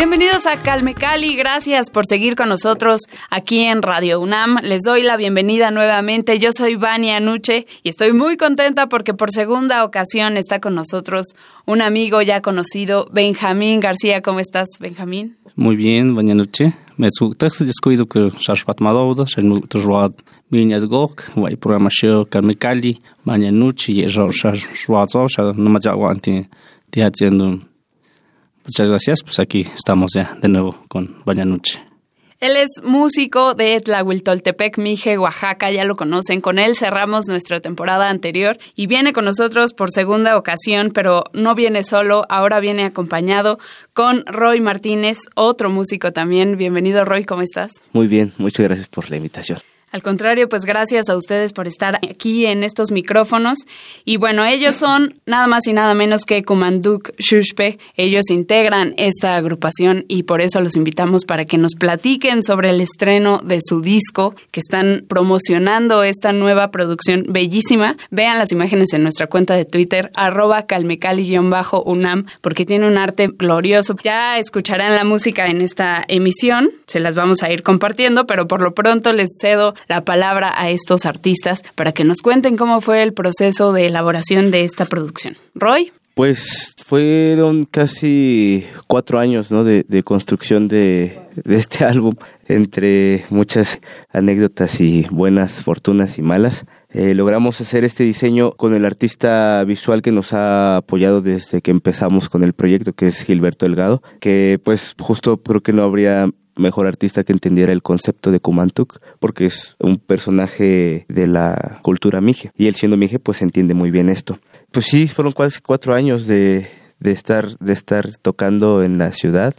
Bienvenidos a Calme Cali, gracias por seguir con nosotros aquí en Radio UNAM. Les doy la bienvenida nuevamente. Yo soy Vania Nuche y estoy muy contenta porque por segunda ocasión está con nosotros un amigo ya conocido, Benjamín García. ¿Cómo estás, Benjamín? Muy bien, Vania Nuche. Me descuido que anti haciendo Muchas gracias, pues aquí estamos ya de nuevo con Noche. Él es músico de Tlahuiltoltepec, Mije, Oaxaca, ya lo conocen. Con él cerramos nuestra temporada anterior y viene con nosotros por segunda ocasión, pero no viene solo, ahora viene acompañado con Roy Martínez, otro músico también. Bienvenido, Roy, ¿cómo estás? Muy bien, muchas gracias por la invitación. Al contrario, pues gracias a ustedes por estar aquí en estos micrófonos. Y bueno, ellos son nada más y nada menos que Kumanduk Shushpe. Ellos integran esta agrupación y por eso los invitamos para que nos platiquen sobre el estreno de su disco, que están promocionando esta nueva producción bellísima. Vean las imágenes en nuestra cuenta de Twitter, arroba calmecali-unam, porque tiene un arte glorioso. Ya escucharán la música en esta emisión, se las vamos a ir compartiendo, pero por lo pronto les cedo la palabra a estos artistas para que nos cuenten cómo fue el proceso de elaboración de esta producción. Roy. Pues fueron casi cuatro años ¿no? de, construcción de, este álbum, entre muchas anécdotas y buenas fortunas y malas. Eh, logramos hacer este diseño con el artista visual que nos ha apoyado desde que empezamos con el proyecto, que es Gilberto Delgado, que pues justo creo que no habría mejor artista que entendiera el concepto de Kumantuk, porque es un personaje de la cultura mije. Y él siendo mije, pues entiende muy bien esto. Pues sí, fueron casi cuatro años de, de, estar, de estar tocando en la ciudad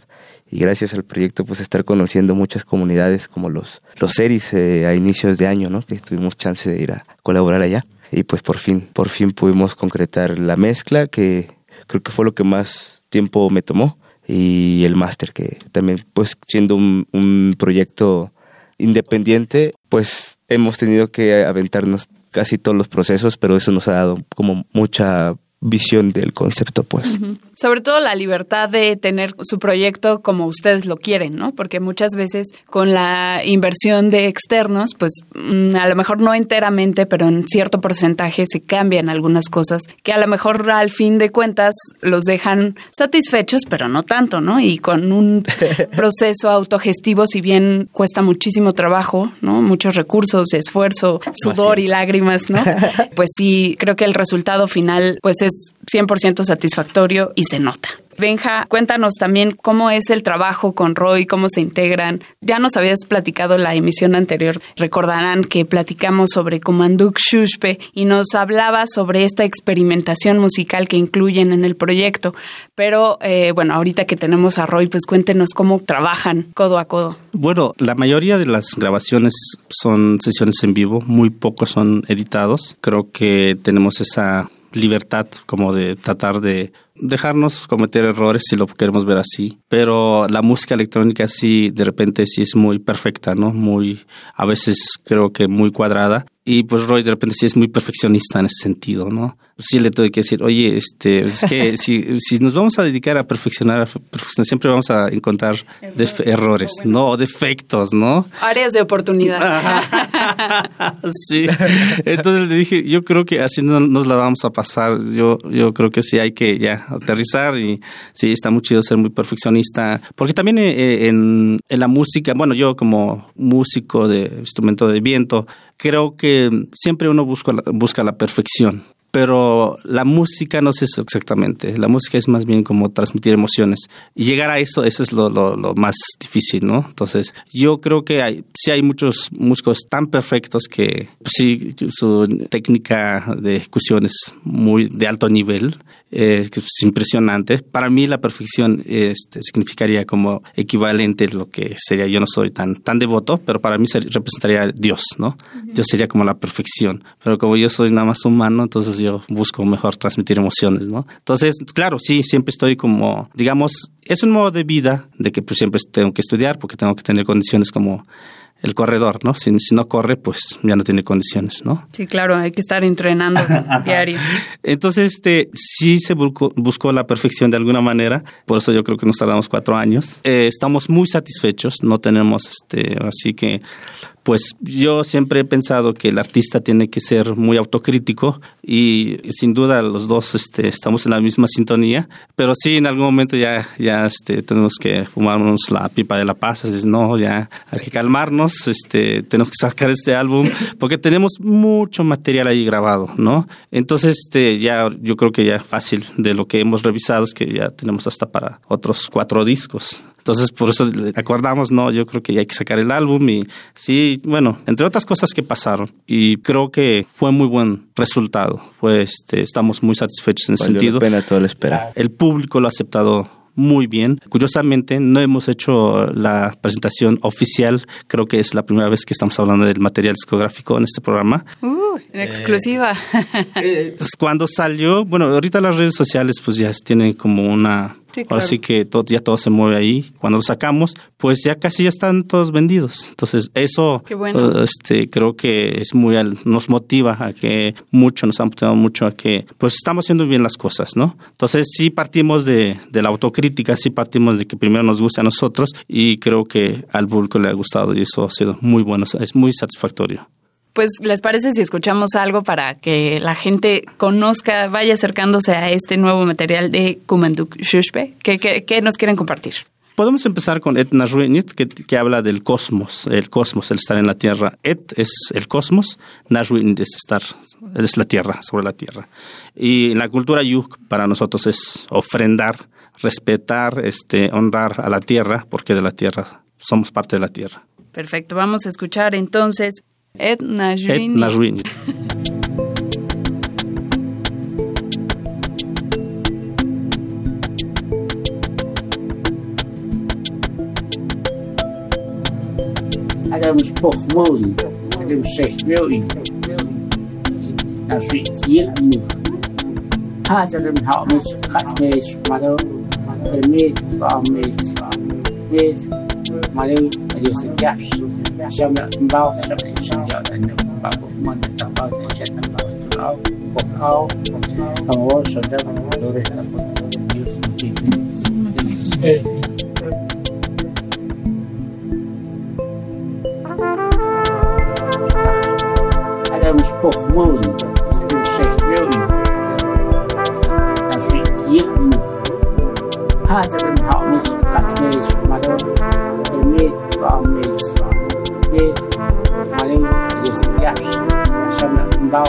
y gracias al proyecto pues estar conociendo muchas comunidades como los, los series eh, a inicios de año, ¿no? Que tuvimos chance de ir a colaborar allá. Y pues por fin, por fin pudimos concretar la mezcla que creo que fue lo que más tiempo me tomó y el máster, que también, pues siendo un, un proyecto independiente, pues hemos tenido que aventarnos casi todos los procesos, pero eso nos ha dado como mucha visión del concepto, pues. Sobre todo la libertad de tener su proyecto como ustedes lo quieren, ¿no? Porque muchas veces con la inversión de externos, pues mm, a lo mejor no enteramente, pero en cierto porcentaje se cambian algunas cosas que a lo mejor al fin de cuentas los dejan satisfechos, pero no tanto, ¿no? Y con un proceso autogestivo, si bien cuesta muchísimo trabajo, ¿no? Muchos recursos, esfuerzo, sudor y lágrimas, ¿no? Pues sí, creo que el resultado final, pues es 100% satisfactorio y se nota. Benja, cuéntanos también cómo es el trabajo con Roy, cómo se integran. Ya nos habías platicado la emisión anterior, recordarán que platicamos sobre Comanduk Shushpe y nos hablaba sobre esta experimentación musical que incluyen en el proyecto. Pero eh, bueno, ahorita que tenemos a Roy, pues cuéntenos cómo trabajan codo a codo. Bueno, la mayoría de las grabaciones son sesiones en vivo, muy pocos son editados. Creo que tenemos esa libertad como de tratar de dejarnos cometer errores si lo queremos ver así. Pero la música electrónica sí, de repente sí es muy perfecta, ¿no? Muy, a veces creo que muy cuadrada. Y pues Roy de repente sí es muy perfeccionista en ese sentido, ¿no? Sí le tengo que decir, oye, este, es que si, si nos vamos a dedicar a perfeccionar, a siempre vamos a encontrar errores, no defectos, ¿no? Áreas de oportunidad. sí. Entonces le dije, yo creo que así no nos la vamos a pasar. Yo, yo creo que sí hay que ya aterrizar y sí, está muy chido ser muy perfeccionista. Porque también eh, en, en la música, bueno, yo como músico de instrumento de viento, creo que siempre uno busca la, busca la perfección. pero la música no es eso exactamente. La música es más bien como transmitir emociones. Y llegar a eso, eso es lo, más difícil, ¿no? Entonces, yo creo que hay, sí hay muchos músicos tan perfectos que pues sí, su técnica de ejecución es muy de alto nivel eh, es impresionante. Para mí la perfección este, significaría como equivalente a lo que sería, yo no soy tan, tan devoto, pero para mí representaría Dios, ¿no? Dios sería como la perfección, pero como yo soy nada más humano, entonces yo busco mejor transmitir emociones, ¿no? Entonces, claro, sí, siempre estoy como, digamos, es un modo de vida de que pues siempre tengo que estudiar porque tengo que tener condiciones como el corredor, ¿no? Si, no corre, pues ya no tiene condiciones, ¿no? Sí, claro, hay que estar entrenando diario. Entonces, este, sí se buscó, la perfección de alguna manera, por eso yo creo que nos tardamos cuatro años. Eh, estamos muy satisfechos, no tenemos, este, así que pues yo siempre he pensado que el artista tiene que ser muy autocrítico y sin duda los dos este, estamos en la misma sintonía, pero sí en algún momento ya, ya este, tenemos que fumarnos la pipa de la paz, es, no, ya hay que calmarnos, este, tenemos que sacar este álbum porque tenemos mucho material ahí grabado, ¿no? Entonces este, ya yo creo que ya fácil de lo que hemos revisado es que ya tenemos hasta para otros cuatro discos. Entonces, por eso acordamos, no, yo creo que ya hay que sacar el álbum y sí, bueno, entre otras cosas que pasaron. Y creo que fue muy buen resultado. Fue, este, estamos muy satisfechos en ese sentido. La pena toda la espera. El público lo ha aceptado muy bien. Curiosamente, no hemos hecho la presentación oficial. Creo que es la primera vez que estamos hablando del material discográfico en este programa. Uh, en exclusiva. Eh, cuando salió, bueno, ahorita las redes sociales pues ya tienen como una Sí que todo, ya todo se mueve ahí. Cuando lo sacamos, pues ya casi ya están todos vendidos. Entonces, eso uh, este, creo que es muy, nos motiva a que mucho, nos ha motivado mucho a que pues estamos haciendo bien las cosas, ¿no? Entonces, sí partimos de, de la autocrítica, sí partimos de que primero nos guste a nosotros y creo que al público le ha gustado y eso ha sido muy bueno, es muy satisfactorio. Pues, ¿les parece si escuchamos algo para que la gente conozca, vaya acercándose a este nuevo material de Kumanduk Shushpe? ¿Qué, nos quieren compartir? Podemos empezar con Et Najruinit, que, que habla del cosmos, el cosmos, el estar en la Tierra. Et es el cosmos, Najruinit es estar, es la Tierra, sobre la Tierra. Y la cultura Yuk para nosotros es ofrendar, respetar, este, honrar a la Tierra, porque de la Tierra somos parte de la Tierra. Perfecto, vamos a escuchar entonces Ed Najrini. Ed Najrini. Adam pochmurny, Adam prześmiał i znaczy jednych. A zatem hałmyć, katmyć, madą, mieć, bałmyć, mieć, madą, you'll you wa mpenzi wetu, mwalimu Yesu Jasho, nasema mbao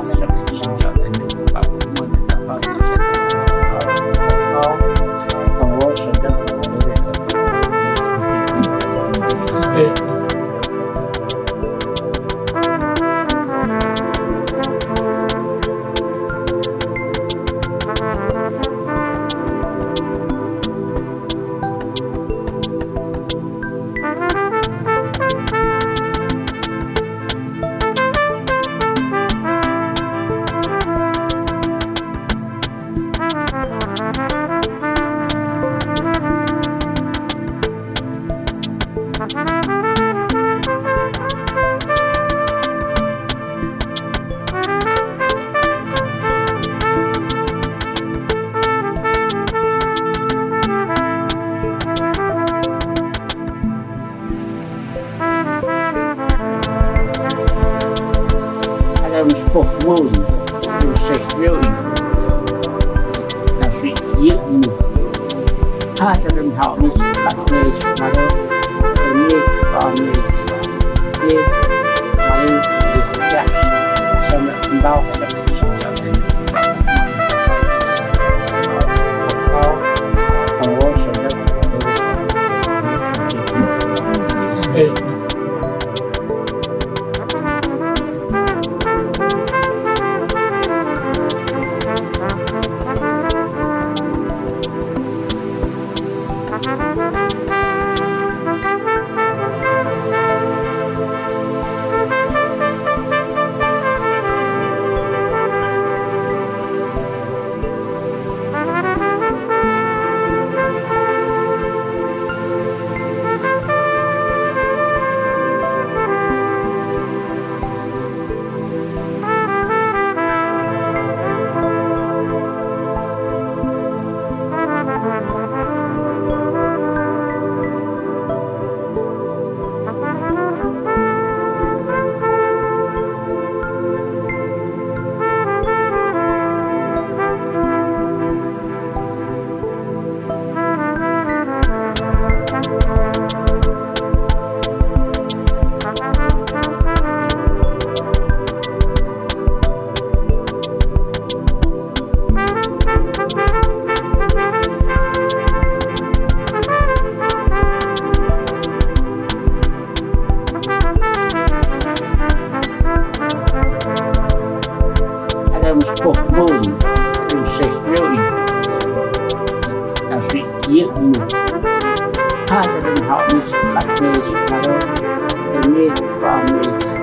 dit kwam dit,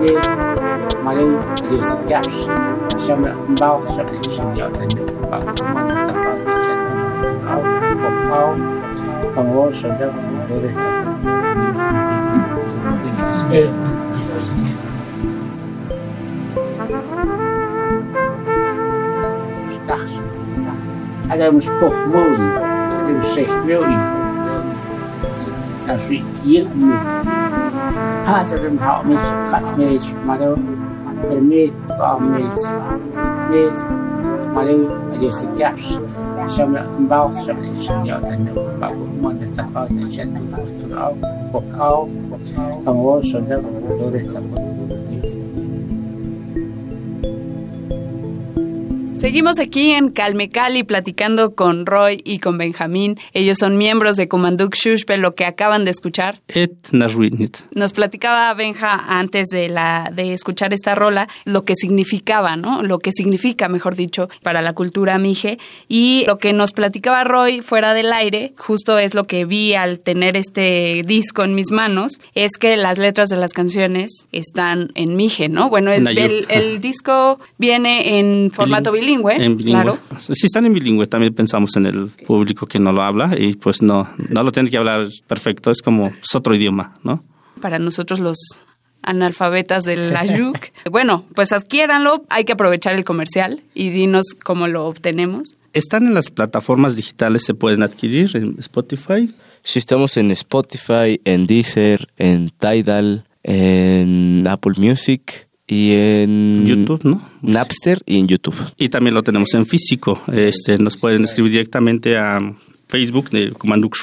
dit. Maar toen dus ik ze een bal ze is een ja te doen. Maar dat kan ik zetten. Nou, een bal. dan wordt het. Dit is En dat was toch mooi. Dat was. Dat is nou, hier mooi. Part of them helped me cut my tomato, but I made what I made. Made tomato, I used the gaps. Some that come out, some that some auch auch know about one that I found that said to put out, put out, and also that I put Seguimos aquí en Calmecali platicando con Roy y con Benjamín. Ellos son miembros de Kumanduk Shushpe, lo que acaban de escuchar. Nos platicaba Benja antes de la de escuchar esta rola lo que significaba, ¿no? Lo que significa, mejor dicho, para la cultura mije y lo que nos platicaba Roy fuera del aire, justo es lo que vi al tener este disco en mis manos, es que las letras de las canciones están en mije, ¿no? Bueno, es, Nayuk. el, el disco viene en formato bilingüe, En bilingüe. claro. Si están en bilingüe, también pensamos en el público que no lo habla y pues no, no lo tiene que hablar perfecto, es como es otro idioma, ¿no? para nosotros los analfabetas del Ayuk. bueno, pues adquiéranlo, hay que aprovechar el comercial y dinos cómo lo obtenemos. Están en las plataformas digitales, se pueden adquirir en Spotify. Sí, estamos en Spotify, en Deezer, en Tidal, en Apple Music y en YouTube, ¿no? Napster y en YouTube. Y también lo tenemos en físico. Este, nos pueden escribir directamente a Facebook de Comanduk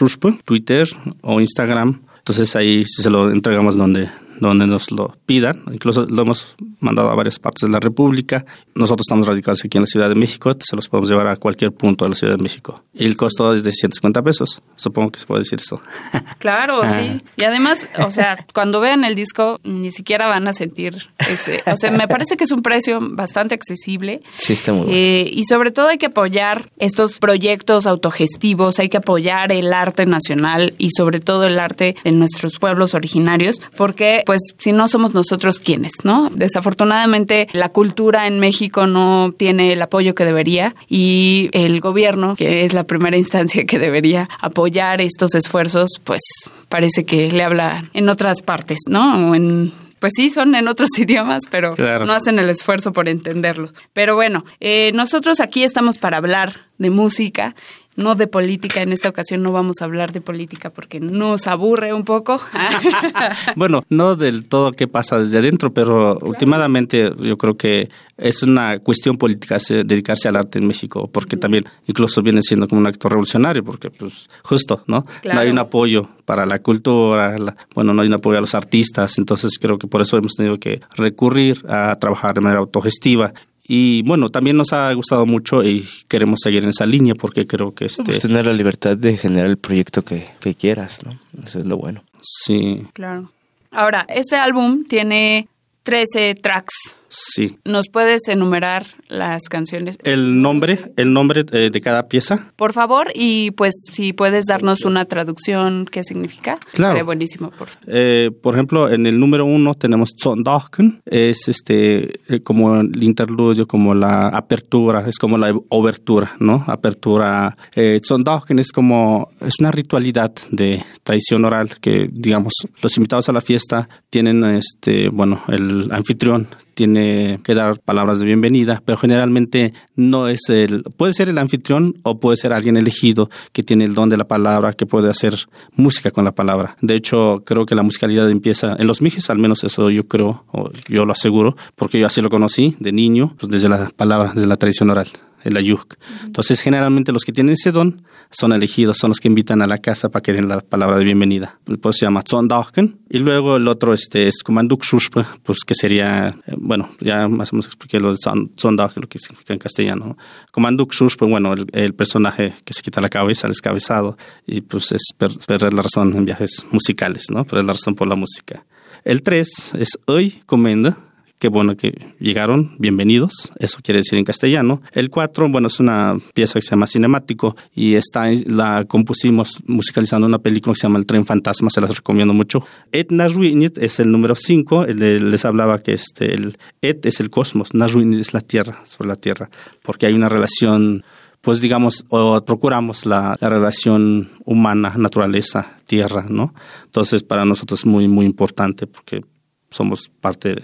Twitter o Instagram. Entonces ahí se lo entregamos donde, donde nos lo pidan. Incluso lo hemos mandado a varias partes de la República. Nosotros estamos radicados aquí en la Ciudad de México. Se los podemos llevar a cualquier punto de la Ciudad de México. Y el costo es de 150 pesos. Supongo que se puede decir eso. Claro, Ah. sí. Y además, o sea, cuando vean el disco, ni siquiera van a sentir ese. O sea, me parece que es un precio bastante accesible. Sí, está muy bueno. Eh, y sobre todo hay que apoyar estos proyectos autogestivos, hay que apoyar el arte nacional y sobre todo el arte de nuestros pueblos originarios, porque pues si no somos nosotros quienes, ¿no? Desafortunadamente la cultura en México no tiene el apoyo que debería y el gobierno, que es la primera instancia que debería apoyar estos esfuerzos, pues parece que le habla en otras partes, ¿no? O en pues sí, son en otros idiomas, pero Claro. no hacen el esfuerzo por entenderlo. Pero bueno, eh, nosotros aquí estamos para hablar de música, no de política. En esta ocasión no vamos a hablar de política porque nos aburre un poco. Bueno, no del todo qué pasa desde adentro, pero últimamente yo creo que es una cuestión política se- dedicarse al arte en México, porque también incluso viene siendo como un acto revolucionario, porque pues justo, ¿no? Claro. No hay un apoyo para la cultura, la- bueno, no hay un apoyo a los artistas, entonces creo que por eso hemos tenido que recurrir a trabajar de manera autogestiva. Y bueno, también nos ha gustado mucho y queremos seguir en esa línea porque creo que este Pues tener la libertad de generar el proyecto que, que quieras, ¿no? Eso es lo bueno. sí, claro. Ahora, este álbum tiene 13 tracks. Sí. ¿Nos puedes enumerar las canciones? El nombre, el nombre eh, de cada pieza. Por favor, y pues si puedes darnos una traducción, ¿qué significa? Claro. Estaría buenísimo, por favor. Eh, por ejemplo, en el número uno tenemos Zondachen, es este eh, como el interludio, como la apertura, es como la obertura, ¿no? Apertura. Eh, Zondachen es como es una ritualidad de tradición oral que, digamos, los invitados a la fiesta tienen, este, bueno, el anfitrión tiene que dar palabras de bienvenida, pero generalmente no es el, puede ser el anfitrión o puede ser alguien elegido que tiene el don de la palabra, que puede hacer música con la palabra. De hecho, creo que la musicalidad empieza en los mijes, al menos eso yo creo, o yo lo aseguro, porque yo así lo conocí de niño, pues desde la palabra, desde la tradición oral el ayuk. Entonces, generalmente los que tienen ese don son elegidos, son los que invitan a la casa para que den la palabra de bienvenida. Pues se llama Zondachen. Y luego el otro este, es Kumanduk Shushpe, pues que sería, eh, bueno, ya más o menos expliqué lo de Zon- Zondachen, lo que significa en castellano. Kumanduk Shushpe, bueno, el, el personaje que se quita la cabeza, el descabezado, y pues es per- perder la razón en viajes musicales, ¿no? Perder la razón por la música. El 3 es Hoy Comenda, qué bueno que llegaron, bienvenidos, eso quiere decir en castellano. El 4, bueno, es una pieza que se llama Cinemático y está, la compusimos musicalizando una película que se llama El Tren Fantasma, se las recomiendo mucho. Et Nasruinit es el número 5, les hablaba que este, el Et es el cosmos, Nasruinit es la Tierra, sobre la Tierra, porque hay una relación pues digamos, o procuramos la, relación humana, naturaleza, tierra, ¿no? Entonces para nosotros es muy, muy importante porque somos parte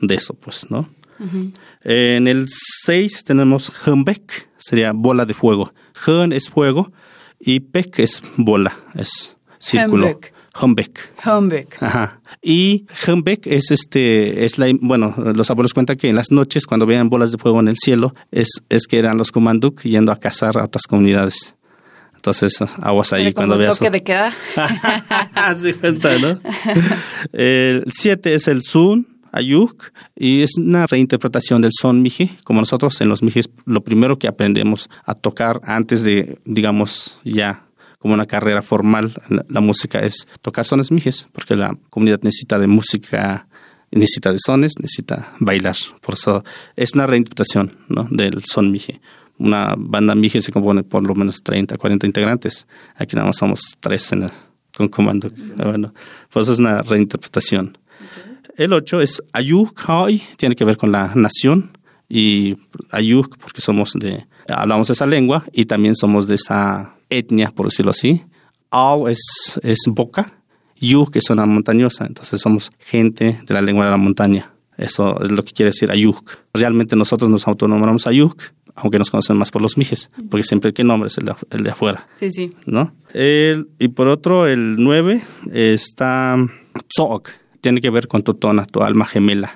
de, eso, pues, ¿no? En el 6 tenemos Humbeck, sería bola de fuego. Hun es fuego y Peck es bola, es círculo. Humbeck. Humbeck. Ajá. Y Humbeck es este, es la, bueno, los abuelos cuentan que en las noches cuando veían bolas de fuego en el cielo, es, es que eran los Kumanduk yendo a cazar a otras comunidades. Entonces, aguas ahí cuando veas. toque de queda. Haz cuenta, ¿no? el 7 es el Sun, Ayuk, y es una reinterpretación del son mije. Como nosotros en los mijes, lo primero que aprendemos a tocar antes de, digamos, ya como una carrera formal, la, música es tocar sones mijes, porque la comunidad necesita de música, necesita de sones, necesita bailar. Por eso es una reinterpretación ¿no? del son mije. Una banda mije se compone por lo menos 30, 40 integrantes. Aquí nada más somos tres en con comando. Bueno, por eso es una reinterpretación. El 8 es Ayuk tiene que ver con la nación y Ayuk porque somos de hablamos esa lengua y también somos de esa etnia, por decirlo así. Au es, es boca, Yu que es una montañosa, entonces somos gente de la lengua de la montaña. Eso es lo que quiere decir Ayuk. Realmente nosotros nos autonombramos Ayuk, aunque nos conocen más por los mijes, porque siempre el que nombre es el de, afuera. Sí, sí. ¿No? y por otro, el 9 está Tzog, tiene que ver con tu tona, tu alma gemela.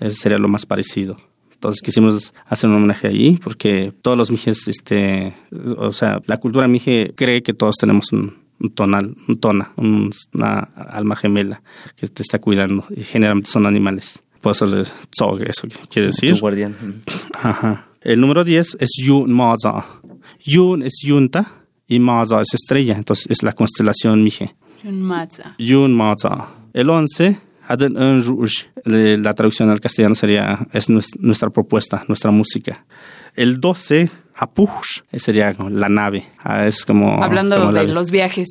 Ese sería lo más parecido. Entonces quisimos hacer un homenaje allí porque todos los mijes, este, o sea, la cultura mije cree que todos tenemos un, tonal, un tona, una alma gemela que te está cuidando y generalmente son animales. Por eso le zog, eso quiere decir. Tu guardián. Ajá. El número 10 es Yun Maza. Yun es yunta y Maza es estrella, entonces es la constelación mije. Yun Maza. Yun Maza. El 11 la traducción al castellano sería, es nuestra propuesta, nuestra música. El 12, Hapush, sería la nave. Ah, es como. Hablando de los viajes.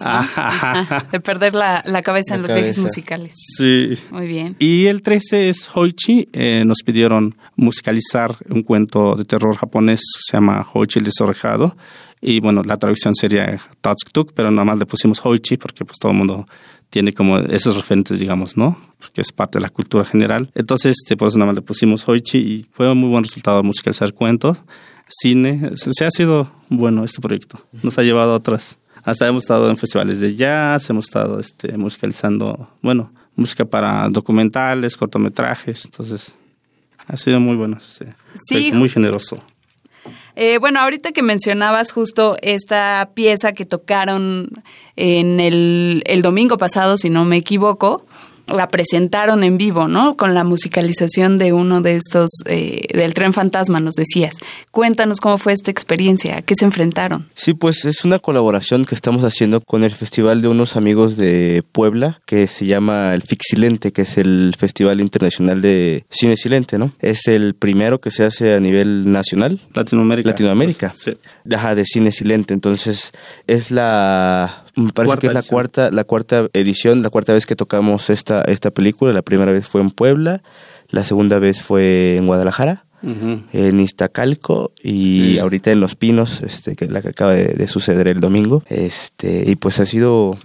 de perder la, cabeza en los viajes musicales. Sí. Muy bien. Y el 13 es Hoichi. Eh, nos pidieron musicalizar un cuento de terror japonés que se llama Hoichi el desorejado. Y bueno, la traducción sería Tatsutuk, pero nada más le pusimos Hoichi porque pues todo el mundo tiene como esos referentes, digamos, ¿no? Porque es parte de la cultura general. Entonces, este, por eso nada más le pusimos Hoichi y fue un muy buen resultado musicalizar cuentos, cine. Se, ha sido bueno este proyecto. Nos ha llevado a otras. Hasta hemos estado en festivales de jazz, hemos estado este, musicalizando, bueno, música para documentales, cortometrajes. Entonces, ha sido muy bueno. Este, sí. Muy generoso. Eh, bueno, ahorita que mencionabas justo esta pieza que tocaron en el, el domingo pasado, si no me equivoco, la presentaron en vivo, ¿no? Con la musicalización de uno de estos, eh, del tren fantasma, nos decías. Cuéntanos cómo fue esta experiencia, a qué se enfrentaron. Sí, pues es una colaboración que estamos haciendo con el festival de unos amigos de Puebla, que se llama el Fixilente, que es el Festival Internacional de Cine Silente, ¿no? Es el primero que se hace a nivel nacional. Latinoamérica. Latinoamérica. sí. de cine silente. Entonces, es la me parece que es la cuarta, la cuarta edición, la cuarta vez que tocamos esta, esta película. La primera vez fue en Puebla, la segunda vez fue en Guadalajara, en Iztacalco y ahorita en Los Pinos, este, que es la que acaba de, suceder el domingo. Este, y pues ha sido,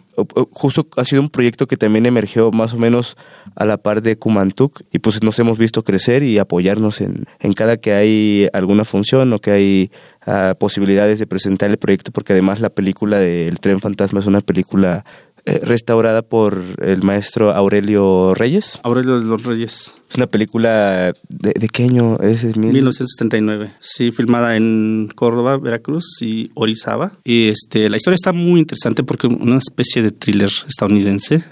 justo ha sido un proyecto que también emergió más o menos a la par de Kumantuk y pues nos hemos visto crecer y apoyarnos en, en cada que hay alguna función o que hay posibilidades de presentar el proyecto porque además la película del Tren Fantasma es una película eh, restaurada por el maestro Aurelio Reyes. Aurelio de los Reyes. Es una película de, de qué año es? 1979. Sí, filmada en Córdoba, Veracruz y Orizaba. Y este, la historia está muy interesante porque es una especie de thriller estadounidense.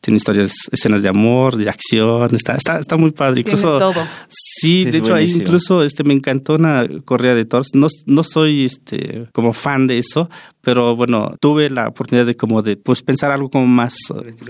tiene historias, escenas de amor, de acción. Está, está, está muy padre. Incluso, todo. Sí, de hecho ahí incluso este, me encantó una Correa de Toros. No, no soy este, como fan de eso, pero bueno, tuve la oportunidad de como de pues pensar algo como más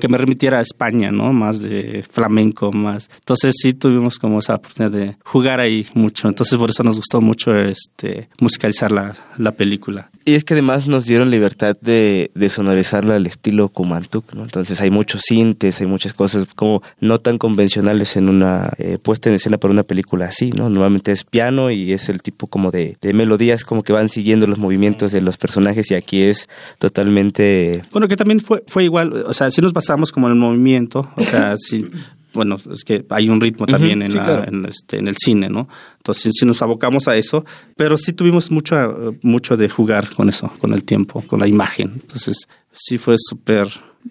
que me remitiera a España, ¿no? Más de flamenco, más. Entonces Entonces sí tuvimos como esa oportunidad de jugar ahí mucho. Entonces por eso nos gustó mucho este musicalizar la, la película. Y es que además nos dieron libertad de, de sonorizarla al estilo Kumantuk, ¿no? Entonces hay muchos sintes, hay muchas cosas como no tan convencionales en una eh, puesta en escena para una película así, ¿no? Normalmente es piano y es el tipo como de, de melodías como que van siguiendo los movimientos de los personajes y aquí es totalmente... Bueno, que también fue, fue igual, o sea, si nos basamos como en el movimiento, o sea, sí bueno, es que hay un ritmo también en, en, este, en el cine, ¿no? Entonces, si nos abocamos a eso, pero sí tuvimos mucho, mucho de jugar con eso, con el tiempo, con la imagen. Entonces, sí fue súper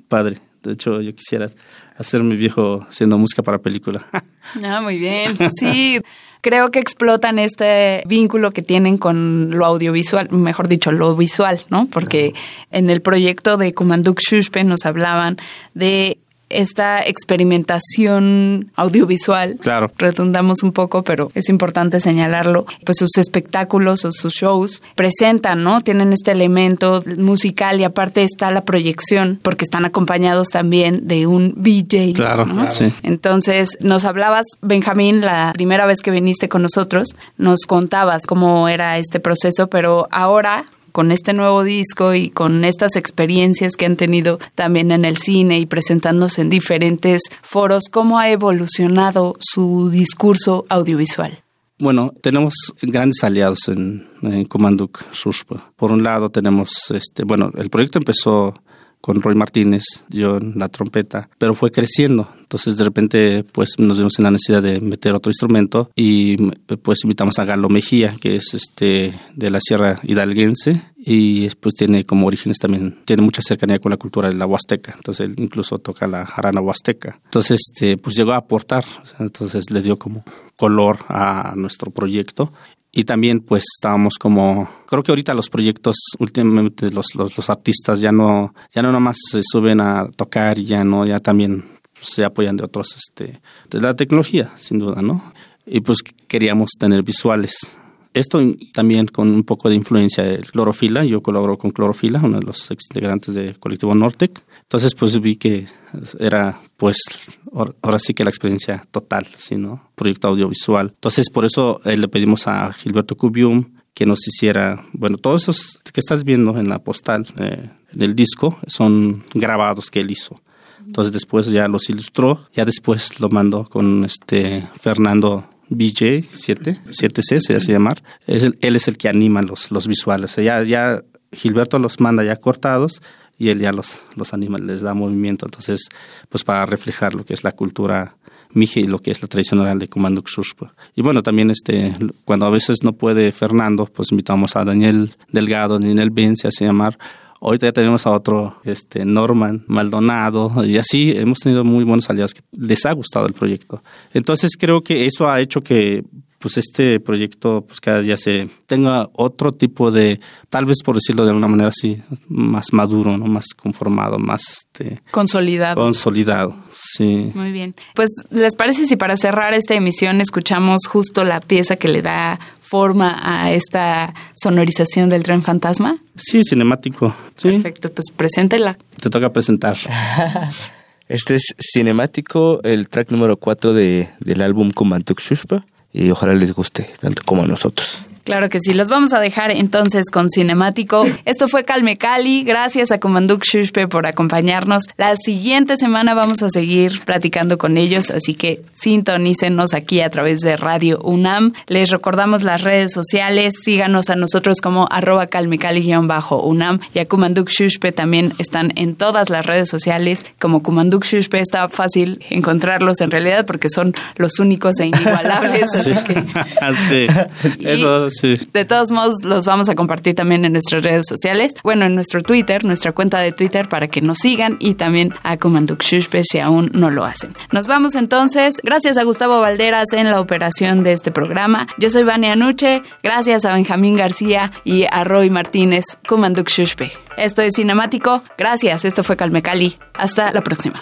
padre. De hecho, yo quisiera hacer mi viejo haciendo música para película. Ah, muy bien. Sí, creo que explotan este vínculo que tienen con lo audiovisual, mejor dicho, lo visual, ¿no? Porque en el proyecto de Kumanduk Shushpe nos hablaban de esta experimentación audiovisual. Claro. Redundamos un poco, pero es importante señalarlo. Pues sus espectáculos o sus shows presentan, ¿no? Tienen este elemento musical y aparte está la proyección, porque están acompañados también de un VJ. Claro, sí. Entonces, nos hablabas, Benjamín, la primera vez que viniste con nosotros, nos contabas cómo era este proceso, pero ahora con este nuevo disco y con estas experiencias que han tenido también en el cine y presentándose en diferentes foros, ¿cómo ha evolucionado su discurso audiovisual? Bueno, tenemos grandes aliados en, en Comanduk Por un lado tenemos, este, bueno, el proyecto empezó con Roy Martínez, yo en la trompeta, pero fue creciendo. Entonces de repente pues nos vimos en la necesidad de meter otro instrumento y pues invitamos a Galo Mejía, que es este de la Sierra Hidalguense y pues tiene como orígenes también, tiene mucha cercanía con la cultura de la Huasteca, entonces él incluso toca la jarana huasteca. Entonces este pues llegó a aportar, entonces le dio como color a nuestro proyecto y también pues estábamos como creo que ahorita los proyectos últimamente los, los, artistas ya no ya no nomás se suben a tocar ya no ya también se apoyan de otros este de la tecnología sin duda no y pues queríamos tener visuales esto también con un poco de influencia de Clorofila. Yo colaboro con Clorofila, uno de los integrantes del colectivo Nortec. Entonces, pues vi que era, pues, ahora sí que la experiencia total, sino Proyecto audiovisual. Entonces, por eso eh, le pedimos a Gilberto Cubium que nos hiciera, bueno, todos esos que estás viendo en la postal, eh, en el disco, son grabados que él hizo. Entonces después ya los ilustró, ya después lo mandó con este Fernando BJ 7, 7C se hace llamar, es él es el que anima los, los visuales. Ya, ya Gilberto los manda ya cortados y él ya los, los anima, les da movimiento. Entonces, pues para reflejar lo que es la cultura mije y lo que es la tradición oral de Kumanduk Y bueno, también este, cuando a veces no puede Fernando, pues invitamos a Daniel Delgado, Daniel Ben, se hace llamar, Ahorita ya tenemos a otro, este, Norman Maldonado, y así hemos tenido muy buenos aliados que les ha gustado el proyecto. Entonces creo que eso ha hecho que pues este proyecto pues cada día se tenga otro tipo de tal vez por decirlo de alguna manera así más maduro no más conformado más este, consolidado. consolidado sí. Muy bien. Pues les parece si para cerrar esta emisión escuchamos justo la pieza que le da forma a esta sonorización del tren fantasma sí cinemático sí. perfecto pues preséntela. Te toca presentar. Este es cinemático, el track número 4 de, del álbum Kumantuk Shushpa y ojalá les guste tanto como a nosotros. Claro que sí, los vamos a dejar entonces con Cinemático. Esto fue Calme Cali, gracias a Comanduk Shushpe por acompañarnos. La siguiente semana vamos a seguir platicando con ellos, así que sintonícenos aquí a través de Radio UNAM. Les recordamos las redes sociales, síganos a nosotros como arroba calmecali-unam y a Kumanduk Shushpe también están en todas las redes sociales como Kumanduk Shushpe. Está fácil encontrarlos en realidad porque son los únicos e inigualables. Sí. Así que... sí. Eso sí. De todos modos, los vamos a compartir también en nuestras redes sociales. Bueno, en nuestro Twitter, nuestra cuenta de Twitter, para que nos sigan y también a Comanduk Shushpe si aún no lo hacen. Nos vamos entonces. Gracias a Gustavo Valderas en la operación de este programa. Yo soy Vania Nuche. Gracias a Benjamín García y a Roy Martínez, Comanduk Shushpe. Esto es Cinemático. Gracias. Esto fue Calmecali. Hasta la próxima.